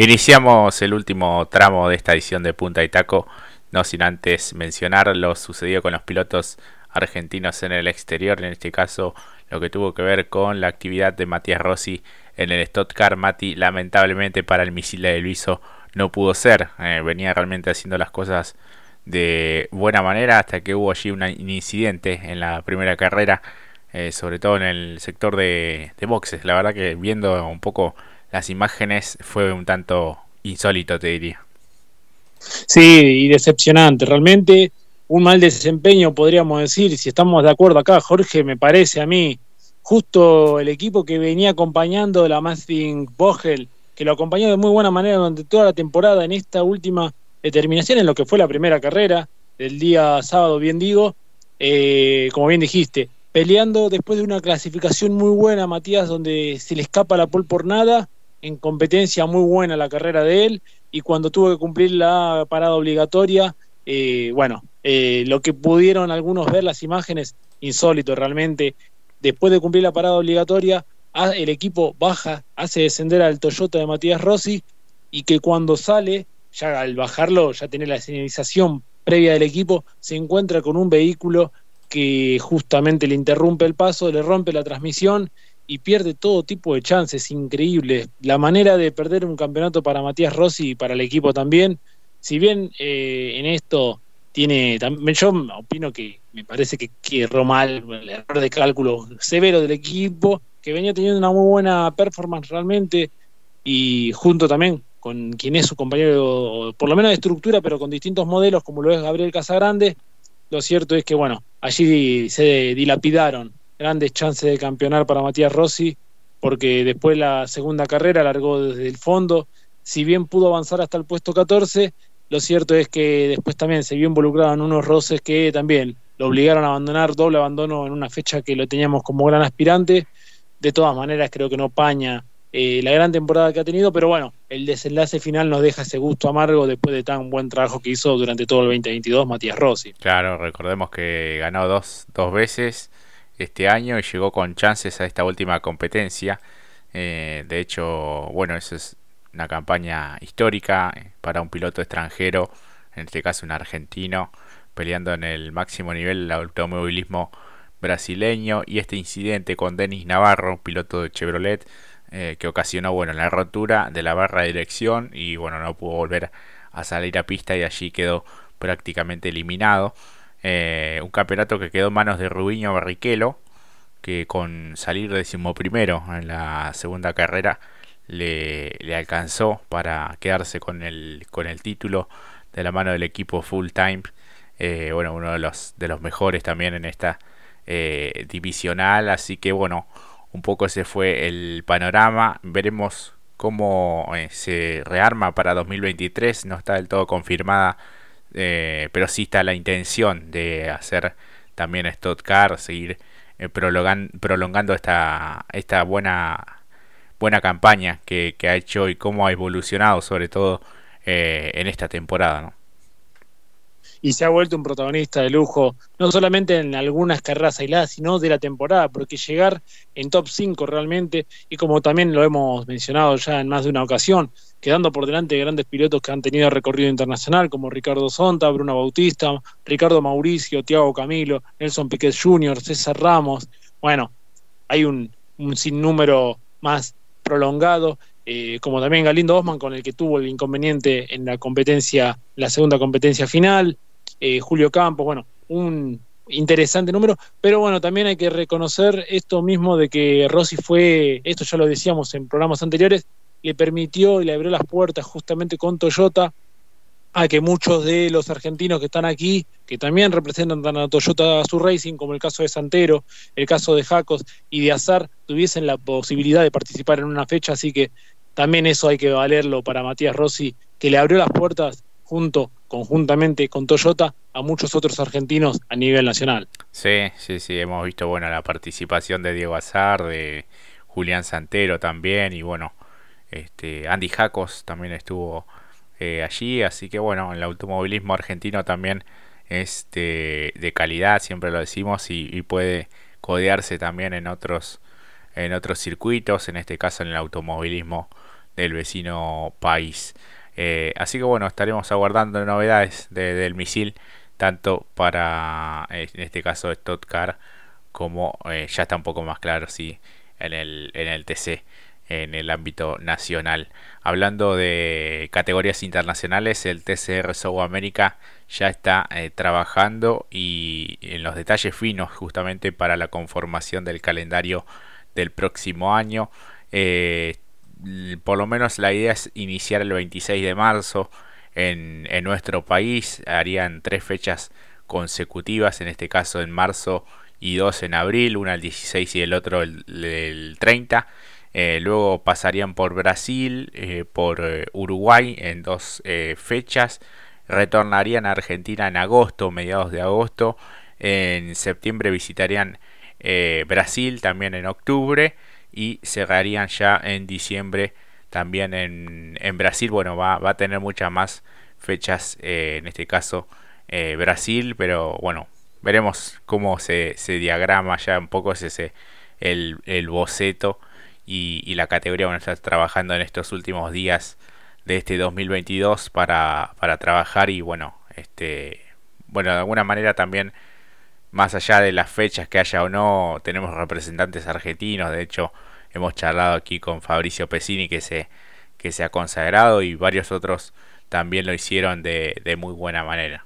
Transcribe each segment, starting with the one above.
Iniciamos el último tramo de esta edición de Punta y Taco, no sin antes mencionar lo sucedido con los pilotos argentinos en el exterior, en este caso lo que tuvo que ver con la actividad de Matías Rossi en el Stock Mati lamentablemente para el misil de Luiso no pudo ser, eh, venía realmente haciendo las cosas de buena manera hasta que hubo allí un incidente en la primera carrera, eh, sobre todo en el sector de, de boxes. La verdad que viendo un poco las imágenes fue un tanto insólito, te diría. Sí, y decepcionante. Realmente un mal desempeño, podríamos decir, si estamos de acuerdo acá, Jorge, me parece a mí, justo el equipo que venía acompañando la Masting Vogel, que lo acompañó de muy buena manera durante toda la temporada en esta última determinación en lo que fue la primera carrera del día sábado, bien digo, eh, como bien dijiste, peleando después de una clasificación muy buena, Matías, donde se le escapa la pole por nada, en competencia muy buena la carrera de él y cuando tuvo que cumplir la parada obligatoria, eh, bueno, eh, lo que pudieron algunos ver las imágenes, insólito realmente, después de cumplir la parada obligatoria, el equipo baja, hace descender al Toyota de Matías Rossi y que cuando sale, ya al bajarlo, ya tiene la señalización previa del equipo, se encuentra con un vehículo que justamente le interrumpe el paso, le rompe la transmisión y pierde todo tipo de chances increíbles. La manera de perder un campeonato para Matías Rossi y para el equipo también, si bien eh, en esto tiene, yo opino que me parece que, erró mal el error de cálculo severo del equipo, que venía teniendo una muy buena performance realmente y junto también con quien es su compañero, por lo menos de estructura, pero con distintos modelos, como lo es Gabriel Casagrande, lo cierto es que, bueno, allí se dilapidaron grandes chances de campeonar para Matías Rossi, porque después la segunda carrera largó desde el fondo. Si bien pudo avanzar hasta el puesto 14, lo cierto es que después también se vio involucrado en unos roces que también lo obligaron a abandonar, doble abandono en una fecha que lo teníamos como gran aspirante. De todas maneras, creo que no paña eh, la gran temporada que ha tenido, pero bueno, el desenlace final nos deja ese gusto amargo después de tan buen trabajo que hizo durante todo el 2022 Matías Rossi. Claro, recordemos que ganó dos, dos veces este año y llegó con chances a esta última competencia. Eh, de hecho, bueno, eso es una campaña histórica eh, para un piloto extranjero, en este caso un argentino, peleando en el máximo nivel del automovilismo brasileño y este incidente con Denis Navarro, piloto de Chevrolet, eh, que ocasionó bueno la rotura de la barra de dirección y bueno no pudo volver a salir a pista y allí quedó prácticamente eliminado. Eh, un campeonato que quedó en manos de Rubiño Barrichello, que con salir decimoprimero en la segunda carrera le, le, alcanzó para quedarse con el, con el título de la mano del equipo full time. Eh, bueno, uno de los, de los mejores también en esta eh, divisional. Así que bueno, un poco ese fue el panorama. Veremos cómo se rearma para 2023. No está del todo confirmada eh, pero sí está la intención de hacer también Stock Car, seguir eh, prolongando esta, esta buena, buena campaña que, ha hecho y cómo ha evolucionado sobre todo eh, en esta temporada. ¿no? Y se ha vuelto un protagonista de lujo, no solamente en algunas carreras aisladas, sino de la temporada, porque llegar en top 5 realmente, y como también lo hemos mencionado ya en más de una ocasión, quedando por delante de grandes pilotos que han tenido recorrido internacional, como Ricardo Sonta, Bruno Bautista, Ricardo Mauricio, Tiago Camilo, Nelson Piquet Jr., César Ramos. Bueno, hay un, un sinnúmero más prolongado, eh, como también Galindo Osman, con el que tuvo el inconveniente en la competencia, la segunda competencia final, eh, Julio Campos, bueno, un interesante número, pero bueno, también hay que reconocer esto mismo de que Rossi fue, esto ya lo decíamos en programas anteriores, le permitió y le abrió las puertas justamente con Toyota a que muchos de los argentinos que están aquí, que también representan a Toyota su Racing, como el caso de Santero, el caso de Jacos y de Azar, tuviesen la posibilidad de participar en una fecha, así que también eso hay que valerlo para Matías Rossi, que le abrió las puertas junto, conjuntamente con Toyota, a muchos otros argentinos a nivel nacional. Sí, sí, sí, hemos visto bueno la participación de Diego Azar, de Julián Santero también, y bueno, este Andy Jacos también estuvo eh, allí, así que bueno, el automovilismo argentino también es de, calidad, siempre lo decimos, y, y, puede codearse también en otros, en otros circuitos, en este caso en el automovilismo del vecino país. Eh, así que bueno, estaremos aguardando novedades del misil, tanto para, en este caso, Stuttgart, como ya está un poco más claro si en el, en el TC en el ámbito nacional. Hablando de categorías internacionales, el TCR South America ya está eh, trabajando y en los detalles finos justamente para la conformación del calendario del próximo año. Eh, por lo menos la idea es iniciar el 26 de marzo en, nuestro país. Harían tres fechas consecutivas, en este caso en marzo y dos en abril, una el 16 y el otro el, el 30. Eh, luego pasarían por Brasil, eh, por eh, Uruguay en dos fechas. Retornarían a Argentina en agosto, mediados de agosto. En septiembre visitarían Brasil también en octubre. Y cerrarían ya en diciembre también en, en Brasil. Bueno, va, va, a tener muchas más fechas, en este caso Brasil. Pero bueno, veremos cómo se, se diagrama ya un poco ese, el, el boceto y, la categoría bueno, está trabajando en estos últimos días de este 2022 para, para trabajar y bueno, este, bueno, de alguna manera también más allá de las fechas que haya o no, tenemos representantes argentinos, de hecho hemos charlado aquí con Fabricio Pesini que se, que se ha consagrado y varios otros también lo hicieron de, de muy buena manera.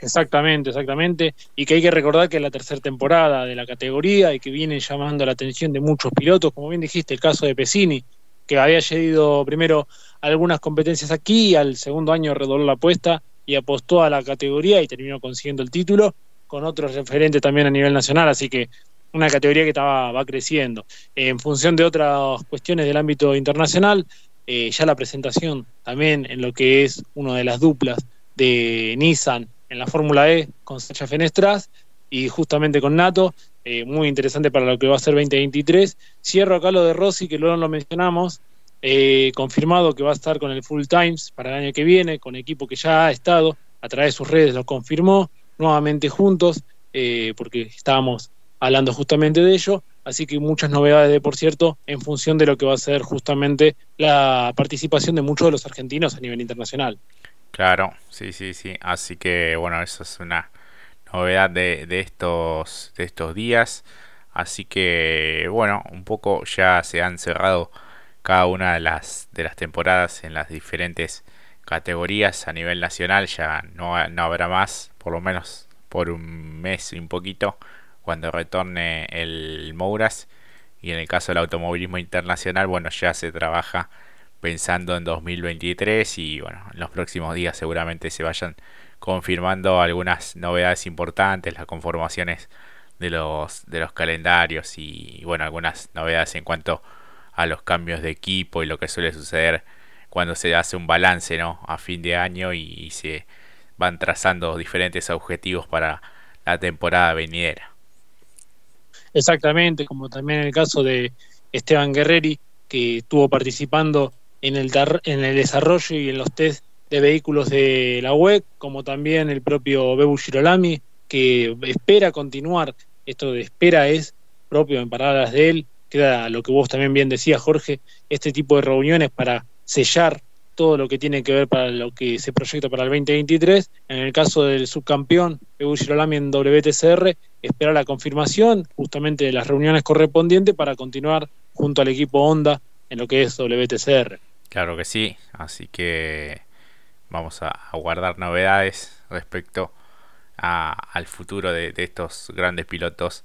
Exactamente, exactamente. Y que hay que recordar que es la tercera temporada de la categoría y que viene llamando la atención de muchos pilotos, como bien dijiste, el caso de Pesini, que había llevado primero algunas competencias aquí, y al segundo año redobló la apuesta y apostó a la categoría y terminó consiguiendo el título, con otros referentes también a nivel nacional, así que una categoría que estaba, va creciendo. En función de otras cuestiones del ámbito internacional, eh, ya la presentación también en lo que es una de las duplas de Nissan en la Fórmula E con Sacha Fenestras y justamente con Nato, eh, muy interesante para lo que va a ser 2023. Cierro acá lo de Rossi, que luego lo mencionamos, eh, confirmado que va a estar con el Full Times para el año que viene, con equipo que ya ha estado, a través de sus redes lo confirmó, nuevamente juntos, porque estábamos hablando justamente de ello, así que muchas novedades de por cierto en función de lo que va a ser justamente la participación de muchos de los argentinos a nivel internacional. Claro, sí, sí, sí. Así que bueno, eso es una novedad de, estos, de estos días. Así que bueno, un poco ya se han cerrado cada una de las, de las temporadas en las diferentes categorías a nivel nacional. Ya no, no habrá más, por lo menos por un mes y un poquito, cuando retorne el Mouras. Y en el caso del automovilismo internacional, bueno, ya se trabaja pensando en 2023 y bueno, en los próximos días seguramente se vayan confirmando algunas novedades importantes, las conformaciones de los, de los calendarios y, bueno, algunas novedades en cuanto a los cambios de equipo y lo que suele suceder cuando se hace un balance ¿no? a fin de año y, se van trazando diferentes objetivos para la temporada venidera. Exactamente, como también en el caso de Esteban Guerreri, que estuvo participando en el, en el desarrollo y en los test de vehículos de la web, como también el propio Bebu Girolami, que espera continuar. Esto de espera es propio en palabras de él, queda lo que vos también bien decías, Jorge, este tipo de reuniones para sellar todo lo que tiene que ver para lo que se proyecta para el 2023. En el caso del subcampeón, Bebu Girolami en WTCR, espera la confirmación justamente de las reuniones correspondientes para continuar junto al equipo Honda en lo que es WTCR. Claro que sí, así que vamos a, guardar novedades respecto al futuro de, estos grandes pilotos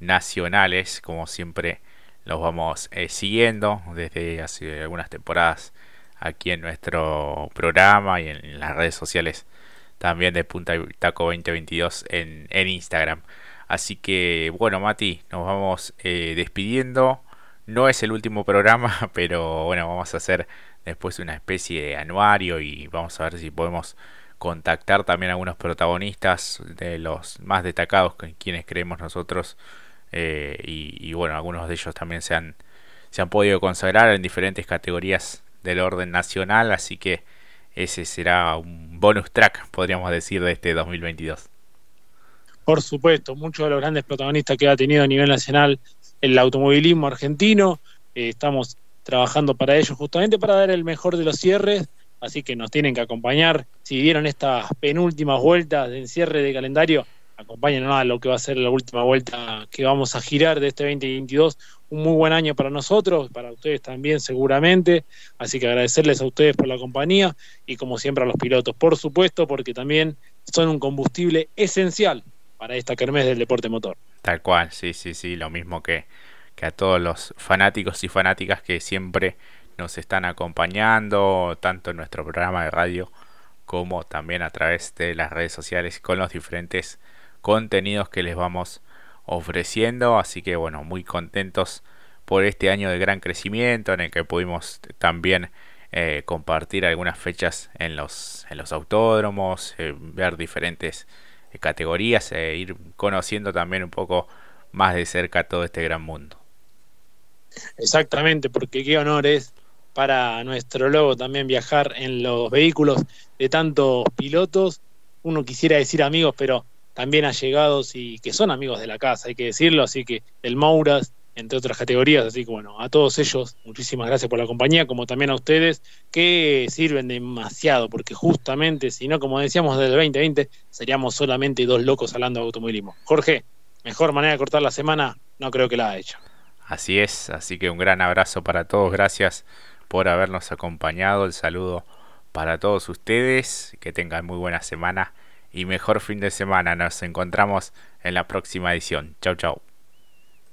nacionales, como siempre los vamos eh, siguiendo desde hace algunas temporadas aquí en nuestro programa y en, las redes sociales también de Punta Taco 2022 en, en Instagram. Así que bueno, Mati, nos vamos eh, despidiendo. No es el último programa, pero bueno, vamos a hacer después una especie de anuario y vamos a ver si podemos contactar también a algunos protagonistas de los más destacados con quienes creemos nosotros eh, y, bueno, algunos de ellos también se han, se han podido consagrar en diferentes categorías del orden nacional, así que ese será un bonus track, podríamos decir, de este 2022. Por supuesto, muchos de los grandes protagonistas que ha tenido a nivel nacional el automovilismo argentino. Eh, estamos trabajando para ellos, justamente para dar el mejor de los cierres, así que nos tienen que acompañar. Si vieron estas penúltimas vueltas de encierre de calendario, acompáñenos a lo que va a ser la última vuelta que vamos a girar de este 2022. Un muy buen año para nosotros, para ustedes también seguramente. Así que agradecerles a ustedes por la compañía y como siempre a los pilotos, por supuesto, porque también son un combustible esencial para esta kermés del deporte motor. Tal cual, sí, sí, sí, lo mismo que, que a todos los fanáticos y fanáticas que siempre nos están acompañando, tanto en nuestro programa de radio como también a través de las redes sociales con los diferentes contenidos que les vamos ofreciendo. Así que bueno, muy contentos por este año de gran crecimiento en el que pudimos también eh, compartir algunas fechas en los, en los autódromos, eh, ver diferentes categorías e ir conociendo también un poco más de cerca todo este gran mundo. Exactamente, porque qué honor es para nuestro logo también viajar en los vehículos de tantos pilotos. Uno quisiera decir amigos, pero también allegados y que son amigos de la casa, hay que decirlo, así que el Mouras, entre otras categorías, así que bueno, a todos ellos, muchísimas gracias por la compañía, como también a ustedes, que sirven demasiado, porque justamente, si no, como decíamos del 2020, seríamos solamente dos locos hablando de automovilismo. Jorge, mejor manera de cortar la semana, no creo que la haya hecho. Así es, así que un gran abrazo para todos, gracias por habernos acompañado, el saludo para todos ustedes, que tengan muy buena semana y mejor fin de semana. Nos encontramos en la próxima edición. Chau, chau.